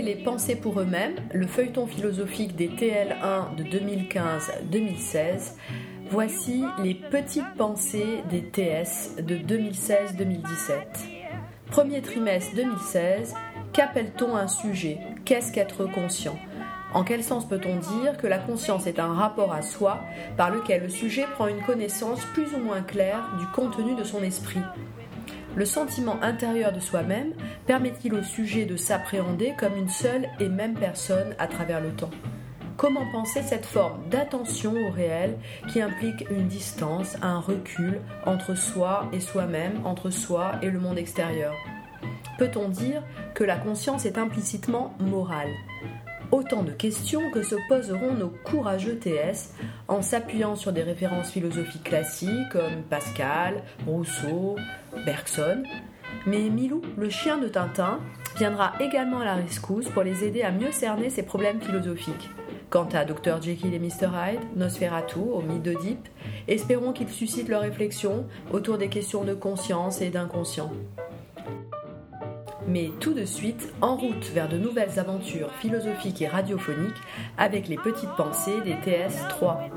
Les pensées pour eux-mêmes, le feuilleton philosophique des TL1 de 2015-2016, voici les petites pensées des TS de 2016-2017. Premier trimestre 2016, qu'appelle-t-on un sujet? Qu'est-ce qu'être conscient? En quel sens peut-on dire que la conscience est un rapport à soi par lequel le sujet prend une connaissance plus ou moins claire du contenu de son esprit? Le sentiment intérieur de soi-même permet-il au sujet de s'appréhender comme une seule et même personne à travers le temps? Comment penser cette forme d'attention au réel qui implique une distance, un recul entre soi et soi-même, entre soi et le monde extérieur? Peut-on dire que la conscience est implicitement morale? Autant de questions que se poseront nos courageux TS en s'appuyant sur des références philosophiques classiques comme Pascal, Rousseau, Bergson. Mais Milou, le chien de Tintin, viendra également à la rescousse pour les aider à mieux cerner ces problèmes philosophiques. Quant à Dr Jekyll et Mr Hyde, Nosferatu, au mythe d'Oedipe, espérons qu'ils suscitent leur réflexion autour des questions de conscience et d'inconscient. Mais tout de suite, en route vers de nouvelles aventures philosophiques et radiophoniques avec les petites pensées des TS3.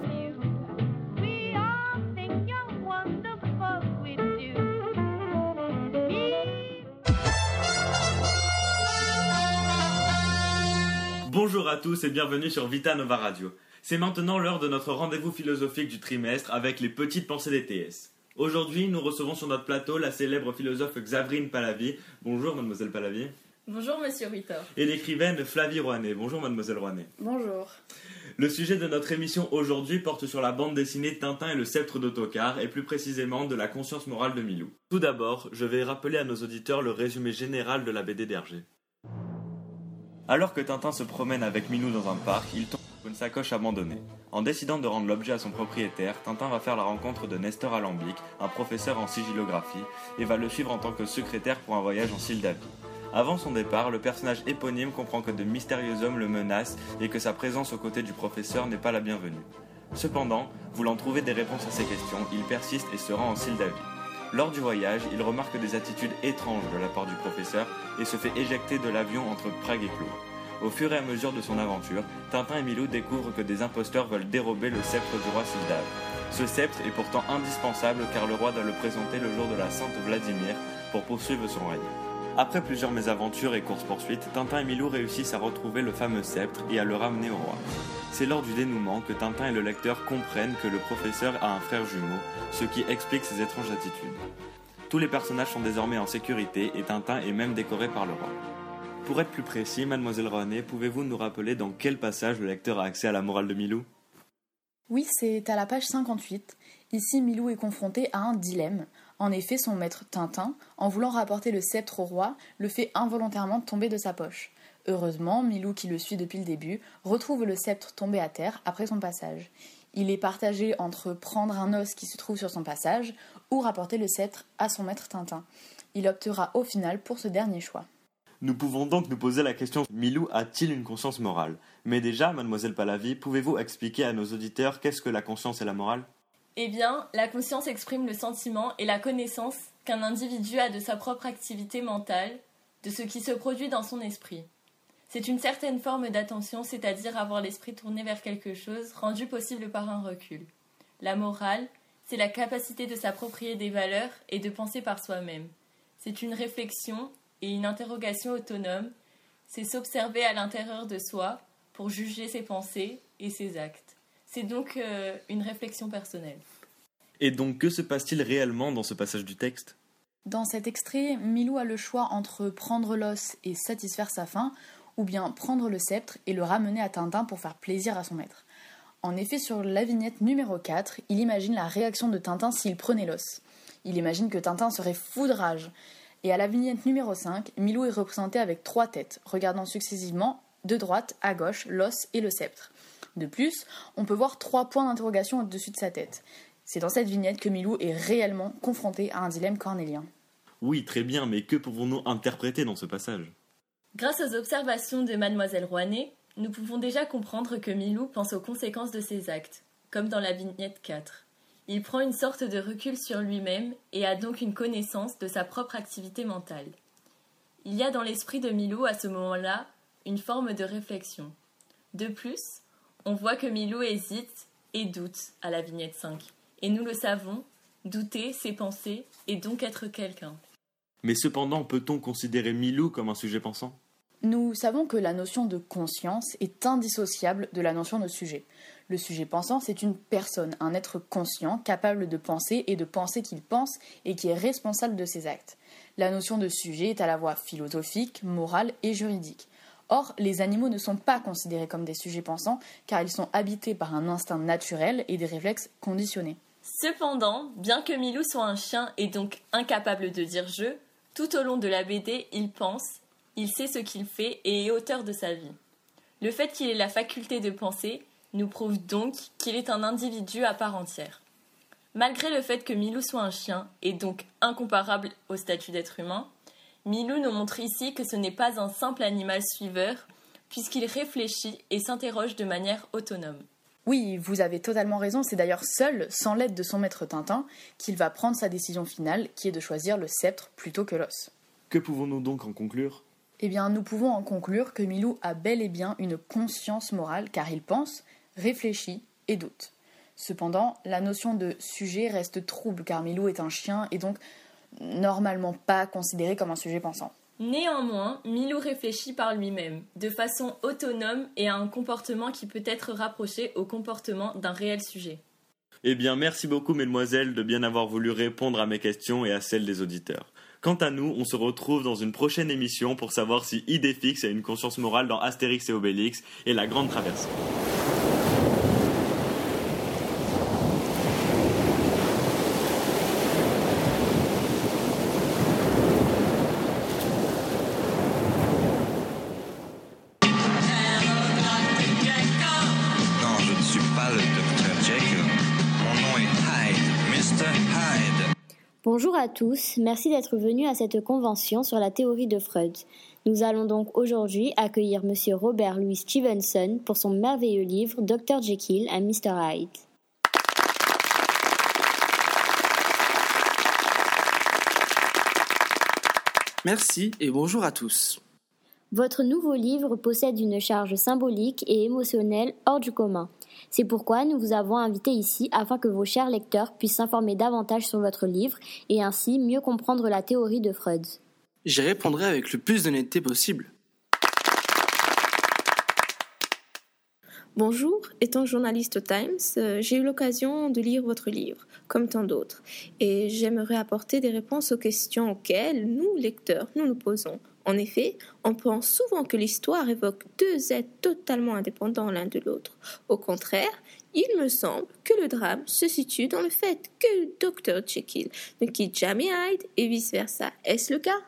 Bonjour à tous et bienvenue sur Vita Nova Radio. C'est maintenant l'heure de notre rendez-vous philosophique du trimestre avec les petites pensées des TS. Aujourd'hui, nous recevons sur notre plateau la célèbre philosophe Xavrine Palavi. Bonjour, mademoiselle Palavi. Bonjour, monsieur Ritter. Et l'écrivaine Flavie Rouanet. Bonjour, mademoiselle Rouanet. Bonjour. Le sujet de notre émission aujourd'hui porte sur la bande dessinée Tintin et le sceptre d'autocar, et plus précisément de la conscience morale de Milou. Tout d'abord, je vais rappeler à nos auditeurs le résumé général de la BD d'Hergé. Alors que Tintin se promène avec Milou dans un parc, il tombe une sacoche abandonnée. En décidant de rendre l'objet à son propriétaire, Tintin va faire la rencontre de Nestor Alambic, un professeur en sigillographie, et va le suivre en tant que secrétaire pour un voyage en Sildavie. Avant son départ, le personnage éponyme comprend que de mystérieux hommes le menacent et que sa présence aux côtés du professeur n'est pas la bienvenue. Cependant, voulant trouver des réponses à ces questions, il persiste et se rend en Sildavie. Lors du voyage, il remarque des attitudes étranges de la part du professeur et se fait éjecter de l'avion entre Prague et Clos. Au fur et à mesure de son aventure, Tintin et Milou découvrent que des imposteurs veulent dérober le sceptre du roi Sildave. Ce sceptre est pourtant indispensable car le roi doit le présenter le jour de la Sainte Vladimir pour poursuivre son règne. Après plusieurs mésaventures et courses-poursuites, Tintin et Milou réussissent à retrouver le fameux sceptre et à le ramener au roi. C'est lors du dénouement que Tintin et le lecteur comprennent que le professeur a un frère jumeau, ce qui explique ses étranges attitudes. Tous les personnages sont désormais en sécurité et Tintin est même décoré par le roi. Pour être plus précis, mademoiselle René, pouvez-vous nous rappeler dans quel passage le lecteur a accès à la morale de Milou? Oui, c'est à la page 58. Ici, Milou est confronté à un dilemme. En effet, son maître Tintin, en voulant rapporter le sceptre au roi, le fait involontairement tomber de sa poche. Heureusement, Milou, qui le suit depuis le début, retrouve le sceptre tombé à terre après son passage. Il est partagé entre prendre un os qui se trouve sur son passage ou rapporter le sceptre à son maître Tintin. Il optera au final pour ce dernier choix. Nous pouvons donc nous poser la question Milou a-t-il une conscience morale? Mais déjà, mademoiselle Palavi, pouvez-vous expliquer à nos auditeurs qu'est-ce que la conscience et la morale? Eh bien, la conscience exprime le sentiment et la connaissance qu'un individu a de sa propre activité mentale, de ce qui se produit dans son esprit. C'est une certaine forme d'attention, c'est-à-dire avoir l'esprit tourné vers quelque chose, rendu possible par un recul. La morale, c'est la capacité de s'approprier des valeurs et de penser par soi-même. C'est une réflexion et une interrogation autonome, c'est s'observer à l'intérieur de soi pour juger ses pensées et ses actes. C'est donc euh, une réflexion personnelle. Et donc que se passe-t-il réellement dans ce passage du texte? Dans cet extrait, Milou a le choix entre prendre l'os et satisfaire sa faim, ou bien prendre le sceptre et le ramener à Tintin pour faire plaisir à son maître. En effet, sur la vignette numéro 4, il imagine la réaction de Tintin s'il prenait l'os. Il imagine que Tintin serait fou de rage. Et à la vignette numéro 5, Milou est représenté avec trois têtes, regardant successivement de droite à gauche l'os et le sceptre. De plus, on peut voir trois points d'interrogation au-dessus de sa tête. C'est dans cette vignette que Milou est réellement confronté à un dilemme cornélien. Oui, très bien, mais que pouvons-nous interpréter dans ce passage? Grâce aux observations de mademoiselle Rouanet, nous pouvons déjà comprendre que Milou pense aux conséquences de ses actes, comme dans la vignette 4. Il prend une sorte de recul sur lui-même et a donc une connaissance de sa propre activité mentale. Il y a dans l'esprit de Milou à ce moment-là une forme de réflexion. De plus, on voit que Milou hésite et doute à la vignette 5. Et nous le savons, douter, c'est penser, et donc être quelqu'un. Mais cependant, peut-on considérer Milou comme un sujet pensant? Nous savons que la notion de conscience est indissociable de la notion de sujet. Le sujet pensant, c'est une personne, un être conscient, capable de penser et de penser qu'il pense et qui est responsable de ses actes. La notion de sujet est à la fois philosophique, morale et juridique. Or, les animaux ne sont pas considérés comme des sujets pensants car ils sont habités par un instinct naturel et des réflexes conditionnés. Cependant, bien que Milou soit un chien et donc incapable de dire je, tout au long de la BD, il pense, il sait ce qu'il fait et est auteur de sa vie. Le fait qu'il ait la faculté de penser nous prouve donc qu'il est un individu à part entière. Malgré le fait que Milou soit un chien et donc incomparable au statut d'être humain, Milou nous montre ici que ce n'est pas un simple animal suiveur, puisqu'il réfléchit et s'interroge de manière autonome. Oui, vous avez totalement raison, c'est d'ailleurs seul, sans l'aide de son maître Tintin, qu'il va prendre sa décision finale, qui est de choisir le sceptre plutôt que l'os. Que pouvons-nous donc en conclure? Eh bien, nous pouvons en conclure que Milou a bel et bien une conscience morale, car il pense, réfléchit et doute. Cependant, la notion de sujet reste trouble, car Milou est un chien et donc normalement pas considéré comme un sujet pensant. Néanmoins, Milou réfléchit par lui-même, de façon autonome et a un comportement qui peut être rapproché au comportement d'un réel sujet. Eh bien, merci beaucoup, mesdemoiselles, de bien avoir voulu répondre à mes questions et à celles des auditeurs. Quant à nous, on se retrouve dans une prochaine émission pour savoir si Idéfix a une conscience morale dans Astérix et Obélix et la Grande Traversée. Bonjour à tous, merci d'être venus à cette convention sur la théorie de Freud. Nous allons donc aujourd'hui accueillir Monsieur Robert Louis Stevenson pour son merveilleux livre Dr Jekyll and Mr Hyde. Merci et bonjour à tous. Votre nouveau livre possède une charge symbolique et émotionnelle hors du commun. C'est pourquoi nous vous avons invité ici afin que vos chers lecteurs puissent s'informer davantage sur votre livre et ainsi mieux comprendre la théorie de Freud. J'y répondrai avec le plus d'honnêteté possible. Bonjour, étant journaliste au Times, euh, j'ai eu l'occasion de lire votre livre, comme tant d'autres, et j'aimerais apporter des réponses aux questions auxquelles nous, lecteurs, nous nous posons. En effet, on pense souvent que l'histoire évoque deux êtres totalement indépendants l'un de l'autre. Au contraire, il me semble que le drame se situe dans le fait que Dr. Jekyll ne quitte jamais Hyde et vice-versa. Est-ce le cas?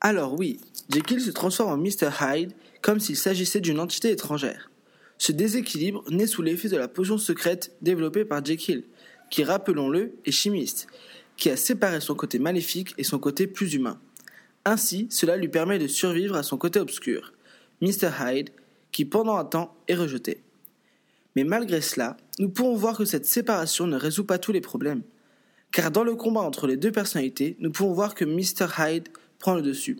Alors oui, Jekyll se transforme en Mr. Hyde comme s'il s'agissait d'une entité étrangère. Ce déséquilibre naît sous l'effet de la potion secrète développée par Jekyll, qui, rappelons-le, est chimiste, qui a séparé son côté maléfique et son côté plus humain. Ainsi, cela lui permet de survivre à son côté obscur, Mr. Hyde, qui pendant un temps est rejeté. Mais malgré cela, nous pouvons voir que cette séparation ne résout pas tous les problèmes. Car dans le combat entre les deux personnalités, nous pouvons voir que Mr. Hyde prend le dessus.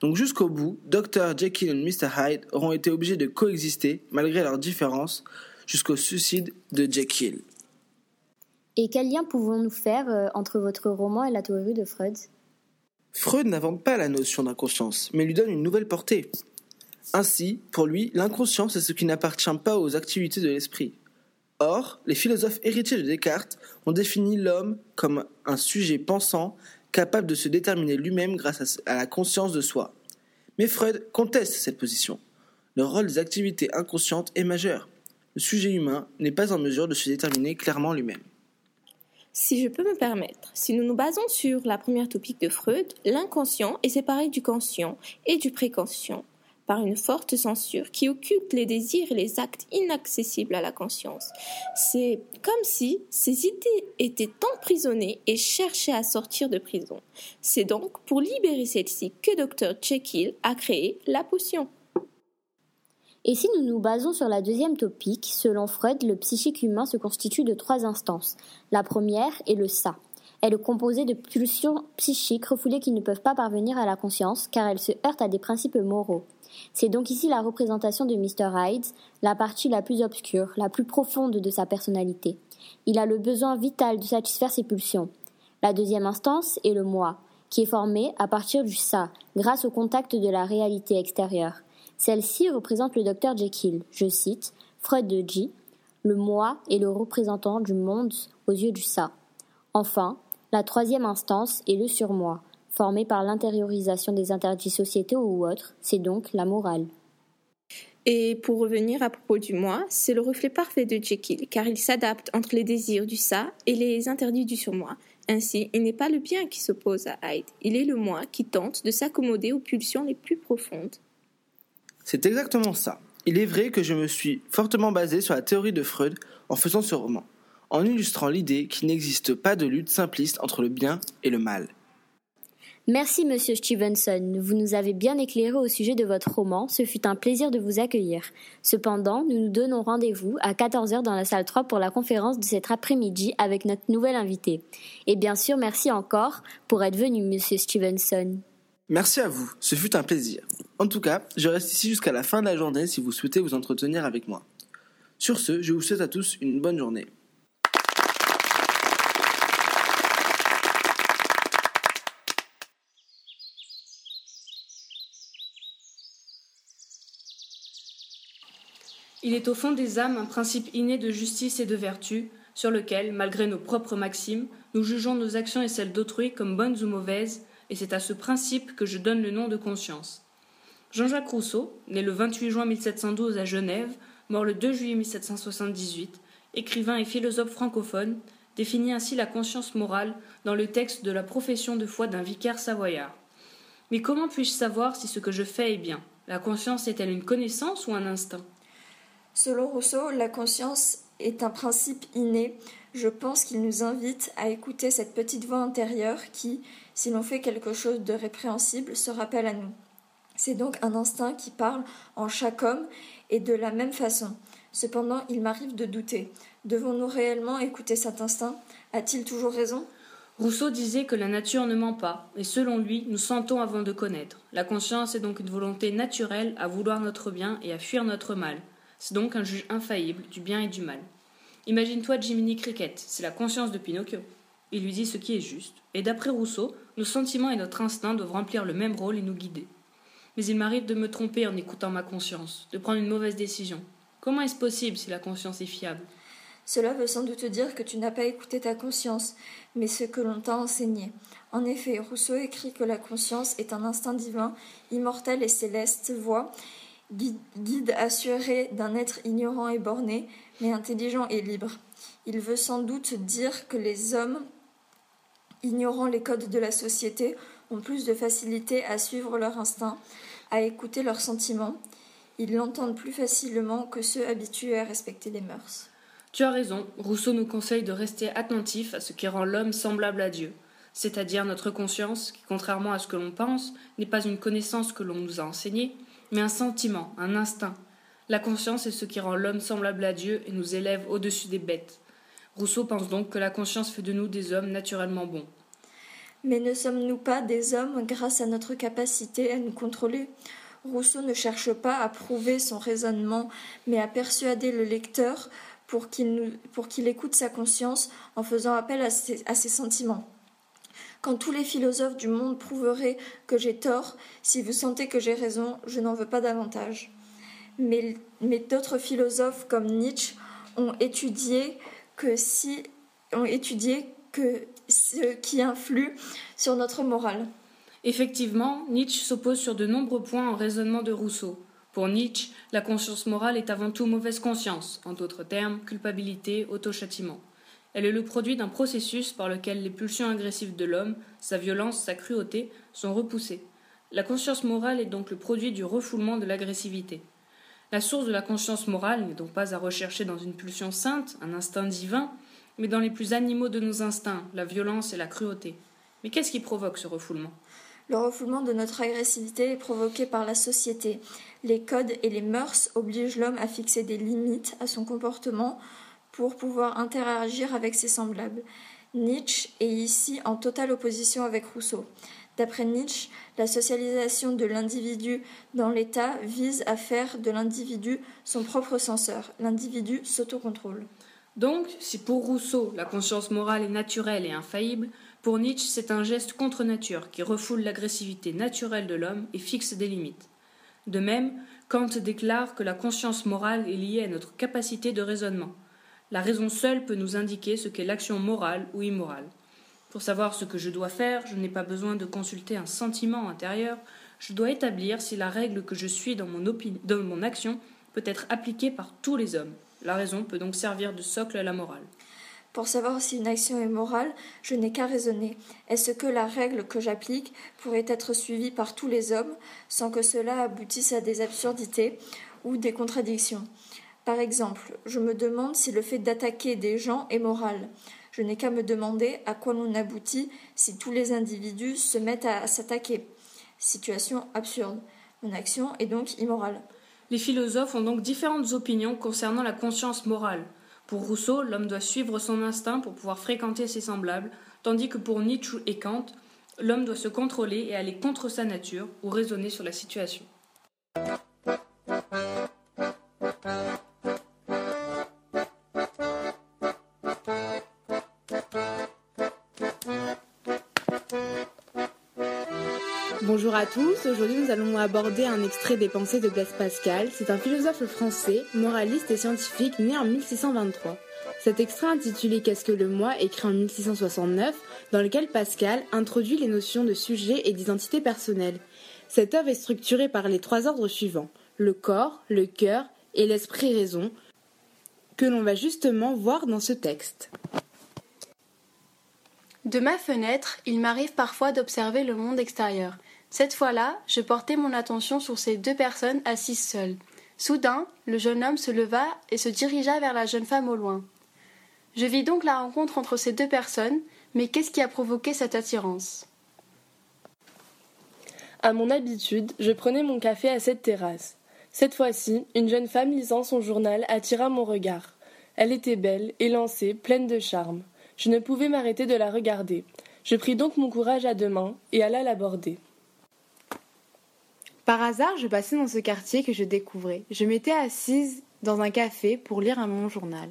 Donc jusqu'au bout, Dr. Jekyll et Mr. Hyde auront été obligés de coexister, malgré leurs différences, jusqu'au suicide de Jekyll. Et quel lien pouvons-nous faire euh, entre votre roman et la théorie de Freud? Freud n'invente pas la notion d'inconscience, mais lui donne une nouvelle portée. Ainsi, pour lui, l'inconscience est ce qui n'appartient pas aux activités de l'esprit. Or, les philosophes héritiers de Descartes ont défini l'homme comme un sujet pensant capable de se déterminer lui-même grâce à la conscience de soi. Mais Freud conteste cette position. Le rôle des activités inconscientes est majeur. Le sujet humain n'est pas en mesure de se déterminer clairement lui-même. Si je peux me permettre, si nous nous basons sur la première topique de Freud, l'inconscient est séparé du conscient et du préconscient par une forte censure qui occulte les désirs et les actes inaccessibles à la conscience. C'est comme si ces idées étaient emprisonnées et cherchaient à sortir de prison. C'est donc pour libérer celles-ci que Dr. Jekyll a créé la potion. Et si nous nous basons sur la deuxième topique, selon Freud, le psychique humain se constitue de trois instances. La première est le ça. Elle est composée de pulsions psychiques refoulées qui ne peuvent pas parvenir à la conscience car elles se heurtent à des principes moraux. C'est donc ici la représentation de Mr. Hyde, la partie la plus obscure, la plus profonde de sa personnalité. Il a le besoin vital de satisfaire ses pulsions. La deuxième instance est le moi, qui est formé à partir du ça, grâce au contact de la réalité extérieure. Celle-ci représente le docteur Jekyll. Je cite Freud de G. Le moi est le représentant du monde aux yeux du ça. Enfin, la troisième instance est le surmoi, formé par l'intériorisation des interdits sociétaux ou autres, c'est donc la morale. Et pour revenir à propos du moi, c'est le reflet parfait de Jekyll, car il s'adapte entre les désirs du ça et les interdits du surmoi. Ainsi, il n'est pas le bien qui s'oppose à Hyde, il est le moi qui tente de s'accommoder aux pulsions les plus profondes. C'est exactement ça. Il est vrai que je me suis fortement basé sur la théorie de Freud en faisant ce roman, en illustrant l'idée qu'il n'existe pas de lutte simpliste entre le bien et le mal. Merci, monsieur Stevenson. Vous nous avez bien éclairé au sujet de votre roman. Ce fut un plaisir de vous accueillir. Cependant, nous nous donnons rendez-vous à 14h dans la salle 3 pour la conférence de cet après-midi avec notre nouvel invité. Et bien sûr, merci encore pour être venu, monsieur Stevenson. Merci à vous, ce fut un plaisir. En tout cas, je reste ici jusqu'à la fin de la journée si vous souhaitez vous entretenir avec moi. Sur ce, je vous souhaite à tous une bonne journée. Il est au fond des âmes un principe inné de justice et de vertu, sur lequel, malgré nos propres maximes, nous jugeons nos actions et celles d'autrui comme bonnes ou mauvaises, et c'est à ce principe que je donne le nom de conscience. Jean-Jacques Rousseau, né le 28 juin 1712 à Genève, mort le 2 juillet 1778, écrivain et philosophe francophone, définit ainsi la conscience morale dans le texte de la profession de foi d'un vicaire savoyard. Mais comment puis-je savoir si ce que je fais est bien? La conscience est-elle une connaissance ou un instinct? Selon Rousseau, la conscience est un principe inné. Je pense qu'il nous invite à écouter cette petite voix intérieure qui, si l'on fait quelque chose de répréhensible, se rappelle à nous. C'est donc un instinct qui parle en chaque homme et de la même façon. Cependant, il m'arrive de douter. Devons-nous réellement écouter cet instinct? A-t-il toujours raison? Rousseau disait que la nature ne ment pas, et selon lui, nous sentons avant de connaître. La conscience est donc une volonté naturelle à vouloir notre bien et à fuir notre mal. C'est donc un juge infaillible du bien et du mal. Imagine-toi Jiminy Cricket, c'est la conscience de Pinocchio. Il lui dit ce qui est juste, et d'après Rousseau, nos sentiments et notre instinct doivent remplir le même rôle et nous guider. Mais il m'arrive de me tromper en écoutant ma conscience, de prendre une mauvaise décision. Comment est-ce possible si la conscience est fiable? Cela veut sans doute dire que tu n'as pas écouté ta conscience, mais ce que l'on t'a enseigné. En effet, Rousseau écrit que la conscience est un instinct divin, immortel et céleste, voix, guide assuré d'un être ignorant et borné, mais intelligent et libre. Il veut sans doute dire que les hommes, ignorant les codes de la société, ont plus de facilité à suivre leur instinct, à écouter leurs sentiments. Ils l'entendent plus facilement que ceux habitués à respecter les mœurs. Tu as raison, Rousseau nous conseille de rester attentif à ce qui rend l'homme semblable à Dieu, c'est-à-dire notre conscience, qui, contrairement à ce que l'on pense, n'est pas une connaissance que l'on nous a enseignée, mais un sentiment, un instinct. La conscience est ce qui rend l'homme semblable à Dieu et nous élève au-dessus des bêtes. Rousseau pense donc que la conscience fait de nous des hommes naturellement bons. Mais ne sommes-nous pas des hommes grâce à notre capacité à nous contrôler? Rousseau ne cherche pas à prouver son raisonnement, mais à persuader le lecteur pour qu'il écoute sa conscience en faisant appel à ses sentiments. Quand tous les philosophes du monde prouveraient que j'ai tort, si vous sentez que j'ai raison, je n'en veux pas davantage. Mais, mais d'autres philosophes comme Nietzsche ont étudié que si ont étudié que ce qui influe sur notre morale. Effectivement, Nietzsche s'oppose sur de nombreux points au raisonnement de Rousseau. Pour Nietzsche, la conscience morale est avant tout mauvaise conscience, en d'autres termes, culpabilité, autochâtiment. Elle est le produit d'un processus par lequel les pulsions agressives de l'homme, sa violence, sa cruauté, sont repoussées. La conscience morale est donc le produit du refoulement de l'agressivité. La source de la conscience morale n'est donc pas à rechercher dans une pulsion sainte, un instinct divin, mais dans les plus animaux de nos instincts, la violence et la cruauté. Mais qu'est-ce qui provoque ce refoulement? Le refoulement de notre agressivité est provoqué par la société. Les codes et les mœurs obligent l'homme à fixer des limites à son comportement pour pouvoir interagir avec ses semblables. Nietzsche est ici en totale opposition avec Rousseau. D'après Nietzsche, la socialisation de l'individu dans l'État vise à faire de l'individu son propre censeur. L'individu s'autocontrôle. Donc, si pour Rousseau la conscience morale est naturelle et infaillible, pour Nietzsche c'est un geste contre nature qui refoule l'agressivité naturelle de l'homme et fixe des limites. De même, Kant déclare que la conscience morale est liée à notre capacité de raisonnement. La raison seule peut nous indiquer ce qu'est l'action morale ou immorale. Pour savoir ce que je dois faire, je n'ai pas besoin de consulter un sentiment intérieur, je dois établir si la règle que je suis dans mon, dans mon action peut être appliquée par tous les hommes. La raison peut donc servir de socle à la morale. Pour savoir si une action est morale, je n'ai qu'à raisonner. Est-ce que la règle que j'applique pourrait être suivie par tous les hommes sans que cela aboutisse à des absurdités ou des contradictions? Par exemple, je me demande si le fait d'attaquer des gens est moral. Je n'ai qu'à me demander à quoi l'on aboutit si tous les individus se mettent à s'attaquer. Situation absurde. Mon action est donc immorale. Les philosophes ont donc différentes opinions concernant la conscience morale. Pour Rousseau, l'homme doit suivre son instinct pour pouvoir fréquenter ses semblables, tandis que pour Nietzsche et Kant, l'homme doit se contrôler et aller contre sa nature ou raisonner sur la situation. Tous, aujourd'hui nous allons aborder un extrait des pensées de Blaise Pascal. C'est un philosophe français, moraliste et scientifique né en 1623. Cet extrait intitulé Qu'est-ce que le moi, écrit en 1669, dans lequel Pascal introduit les notions de sujet et d'identité personnelle. Cette œuvre est structurée par les trois ordres suivants le corps, le cœur et l'esprit-raison, que l'on va justement voir dans ce texte. De ma fenêtre, il m'arrive parfois d'observer le monde extérieur. Cette fois-là, je portais mon attention sur ces deux personnes assises seules. Soudain, le jeune homme se leva et se dirigea vers la jeune femme au loin. Je vis donc la rencontre entre ces deux personnes, mais qu'est-ce qui a provoqué cette attirance? À mon habitude, je prenais mon café à cette terrasse. Cette fois-ci, une jeune femme lisant son journal attira mon regard. Elle était belle, élancée, pleine de charme. Je ne pouvais m'arrêter de la regarder. Je pris donc mon courage à deux mains et alla l'aborder. Par hasard, je passais dans ce quartier que je découvrais. Je m'étais assise dans un café pour lire un mon journal.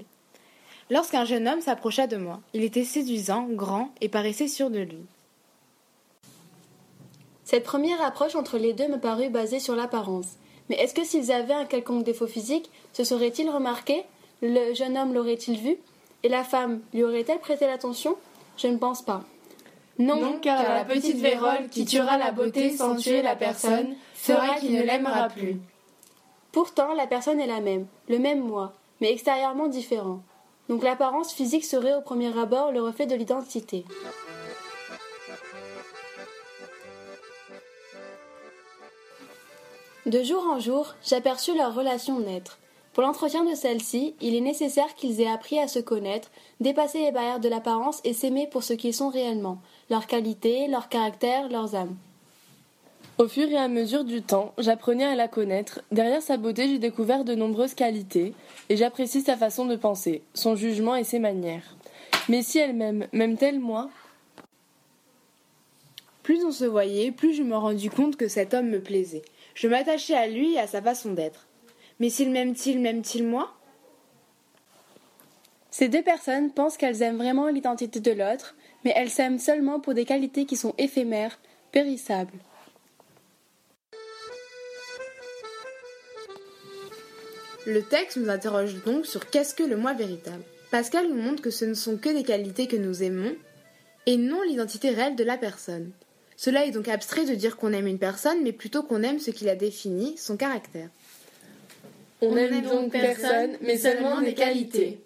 Lorsqu'un jeune homme s'approcha de moi, il était séduisant, grand et paraissait sûr de lui. Cette première approche entre les deux me parut basée sur l'apparence. Mais est-ce que s'ils avaient un quelconque défaut physique, se serait-il remarqué Le jeune homme l'aurait-il vu? Et la femme lui aurait-elle prêté l'attention? Je ne pense pas. Non, car la petite vérole qui tuera la beauté sans tuer la personne fera qu'il ne l'aimera plus. Pourtant, la personne est la même, le même moi, mais extérieurement différent. Donc l'apparence physique serait au premier abord le reflet de l'identité. De jour en jour, j'aperçus leur relation naître. Pour l'entretien de celle-ci, il est nécessaire qu'ils aient appris à se connaître, dépasser les barrières de l'apparence et s'aimer pour ce qu'ils sont réellement, leurs qualités, leur caractère, leurs âmes. Au fur et à mesure du temps, j'apprenais à la connaître. Derrière sa beauté, j'ai découvert de nombreuses qualités, et j'apprécie sa façon de penser, son jugement et ses manières. Mais si elle m'aime, m'aime-t-elle moi? Plus on se voyait, plus je me rendis compte que cet homme me plaisait. Je m'attachais à lui et à sa façon d'être. Mais s'il m'aime-t-il, m'aime-t-il moi? Ces deux personnes pensent qu'elles aiment vraiment l'identité de l'autre, mais elles s'aiment seulement pour des qualités qui sont éphémères, périssables. Le texte nous interroge donc sur qu'est-ce que le moi véritable. Pascal nous montre que ce ne sont que des qualités que nous aimons et non l'identité réelle de la personne. Cela est donc abstrait de dire qu'on aime une personne, mais plutôt qu'on aime ce qui la définit, son caractère. On, n'aime donc personne, mais seulement des qualités.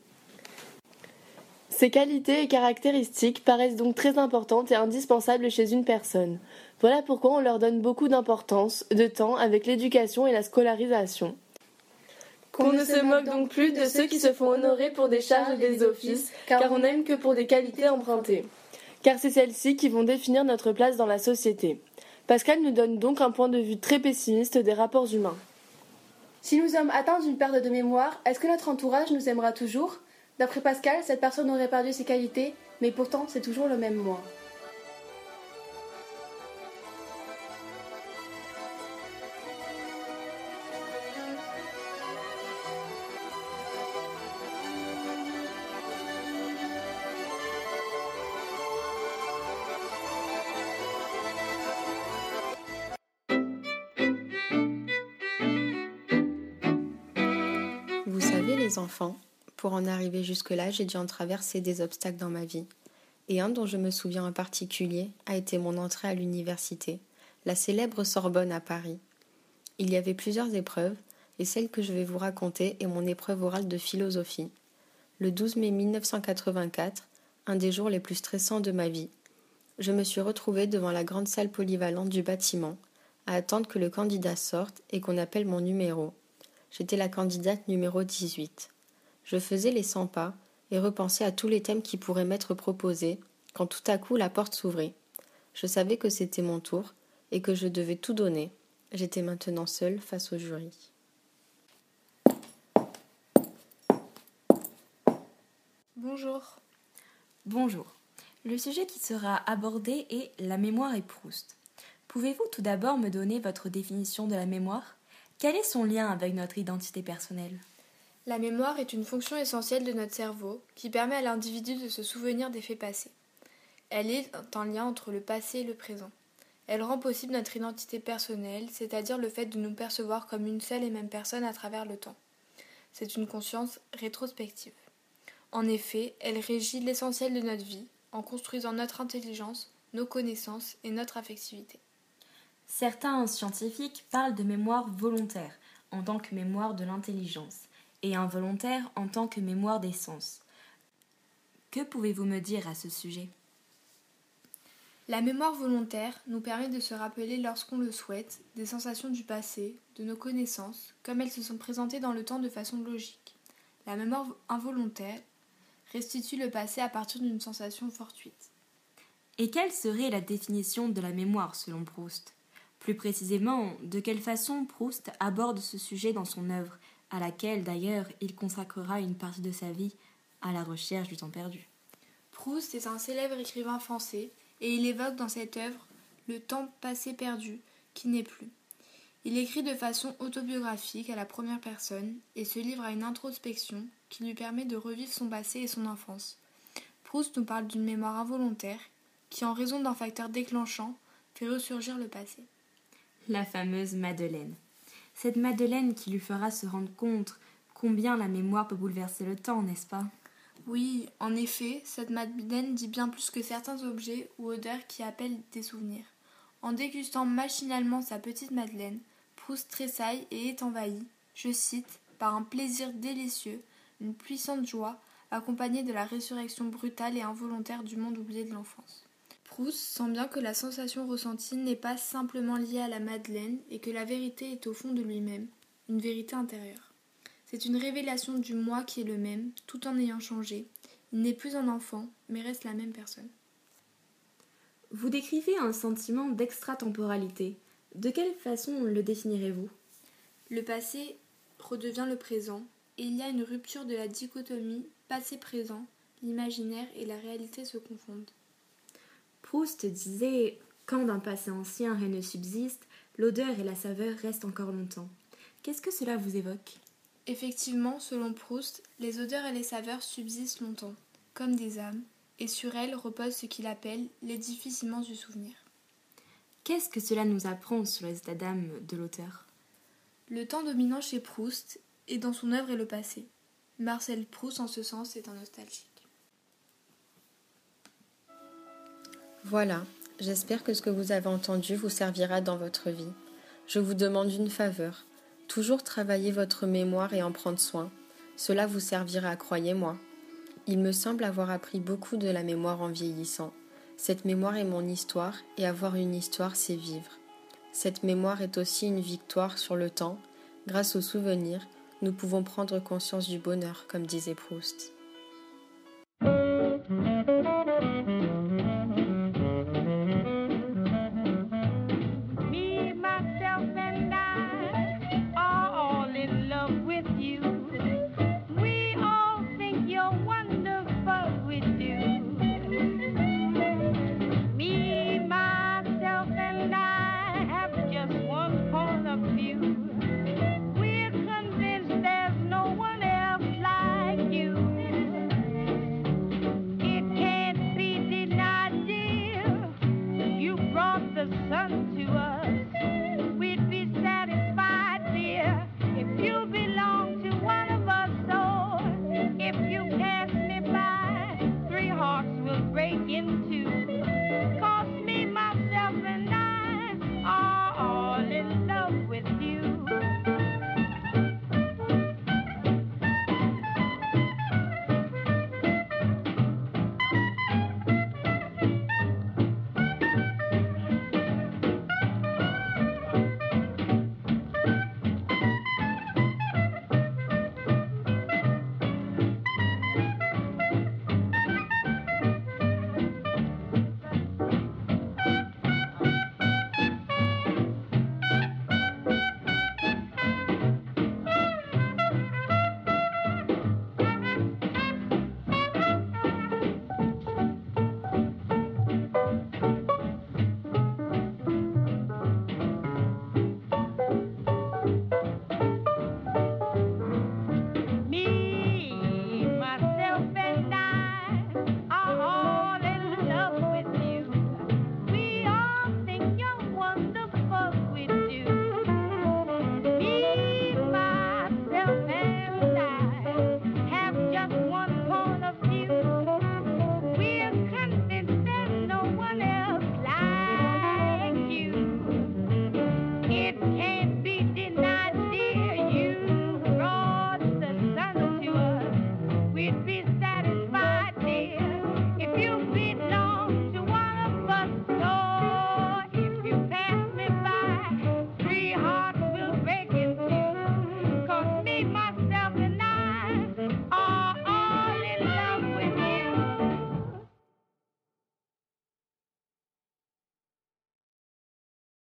Ces qualités et caractéristiques paraissent donc très importantes et indispensables chez une personne. Voilà pourquoi on leur donne beaucoup d'importance, de temps avec l'éducation et la scolarisation. Qu'on ne se moque donc plus de ceux qui se font honorer pour des charges et des offices, car on n'aime que pour des qualités empruntées. Car c'est celles-ci qui vont définir notre place dans la société. Pascal nous donne donc un point de vue très pessimiste des rapports humains. Si nous sommes atteints d'une perte de mémoire, est-ce que notre entourage nous aimera toujours? D'après Pascal, cette personne aurait perdu ses qualités, mais pourtant c'est toujours le même moi. Vous savez les enfants, pour en arriver jusque-là, j'ai dû en traverser des obstacles dans ma vie. Et un dont je me souviens en particulier a été mon entrée à l'université, la célèbre Sorbonne à Paris. Il y avait plusieurs épreuves, et celle que je vais vous raconter est mon épreuve orale de philosophie. Le 12 mai 1984, un des jours les plus stressants de ma vie, je me suis retrouvée devant la grande salle polyvalente du bâtiment, à attendre que le candidat sorte et qu'on appelle mon numéro. J'étais la candidate numéro 18. Je faisais les 100 pas et repensais à tous les thèmes qui pourraient m'être proposés quand tout à coup la porte s'ouvrit. Je savais que c'était mon tour et que je devais tout donner. J'étais maintenant seule face au jury. Bonjour. Bonjour. Le sujet qui sera abordé est la mémoire et Proust. Pouvez-vous tout d'abord me donner votre définition de la mémoire? Quel est son lien avec notre identité personnelle? La mémoire est une fonction essentielle de notre cerveau qui permet à l'individu de se souvenir des faits passés. Elle est un lien entre le passé et le présent. Elle rend possible notre identité personnelle, c'est-à-dire le fait de nous percevoir comme une seule et même personne à travers le temps. C'est une conscience rétrospective. En effet, elle régit l'essentiel de notre vie en construisant notre intelligence, nos connaissances et notre affectivité. Certains scientifiques parlent de mémoire volontaire en tant que mémoire de l'intelligence et involontaire en tant que mémoire des sens. Que pouvez-vous me dire à ce sujet? La mémoire volontaire nous permet de se rappeler lorsqu'on le souhaite des sensations du passé, de nos connaissances, comme elles se sont présentées dans le temps de façon logique. La mémoire involontaire restitue le passé à partir d'une sensation fortuite. Et quelle serait la définition de la mémoire selon Proust? Plus précisément, de quelle façon Proust aborde ce sujet dans son œuvre, à laquelle d'ailleurs il consacrera une partie de sa vie à la recherche du temps perdu Proust est un célèbre écrivain français et il évoque dans cette œuvre le temps passé perdu qui n'est plus. Il écrit de façon autobiographique à la première personne et se livre à une introspection qui lui permet de revivre son passé et son enfance. Proust nous parle d'une mémoire involontaire qui, en raison d'un facteur déclenchant, fait ressurgir le passé. La fameuse Madeleine. Cette Madeleine qui lui fera se rendre compte combien la mémoire peut bouleverser le temps, n'est-ce pas? Oui, en effet, cette Madeleine dit bien plus que certains objets ou odeurs qui appellent des souvenirs. En dégustant machinalement sa petite Madeleine, Proust tressaille et est envahi, je cite, par un plaisir délicieux une puissante joie, accompagnée de la résurrection brutale et involontaire du monde oublié de l'enfance. Proust sent bien que la sensation ressentie n'est pas simplement liée à la Madeleine et que la vérité est au fond de lui-même, une vérité intérieure. C'est une révélation du moi qui est le même, tout en ayant changé. Il n'est plus un enfant, mais reste la même personne. Vous décrivez un sentiment d'extratemporalité. De quelle façon le définirez-vous? Le passé redevient le présent, et il y a une rupture de la dichotomie passé-présent, l'imaginaire et la réalité se confondent. Proust disait Quand d'un passé ancien rien ne subsiste, l'odeur et la saveur restent encore longtemps. Qu'est-ce que cela vous évoque? Effectivement, selon Proust, les odeurs et les saveurs subsistent longtemps, comme des âmes, et sur elles repose ce qu'il appelle l'édifice immense du souvenir. Qu'est-ce que cela nous apprend sur les états d'âme de l'auteur? Le temps dominant chez Proust et dans son œuvre et le passé. Marcel Proust, en ce sens, est un nostalgique. Voilà, j'espère que ce que vous avez entendu vous servira dans votre vie. Je vous demande une faveur. Toujours travailler votre mémoire et en prendre soin. Cela vous servira, croyez-moi. Il me semble avoir appris beaucoup de la mémoire en vieillissant. Cette mémoire est mon histoire, et avoir une histoire, c'est vivre. Cette mémoire est aussi une victoire sur le temps, grâce aux souvenirs, nous pouvons prendre conscience du bonheur, comme disait Proust.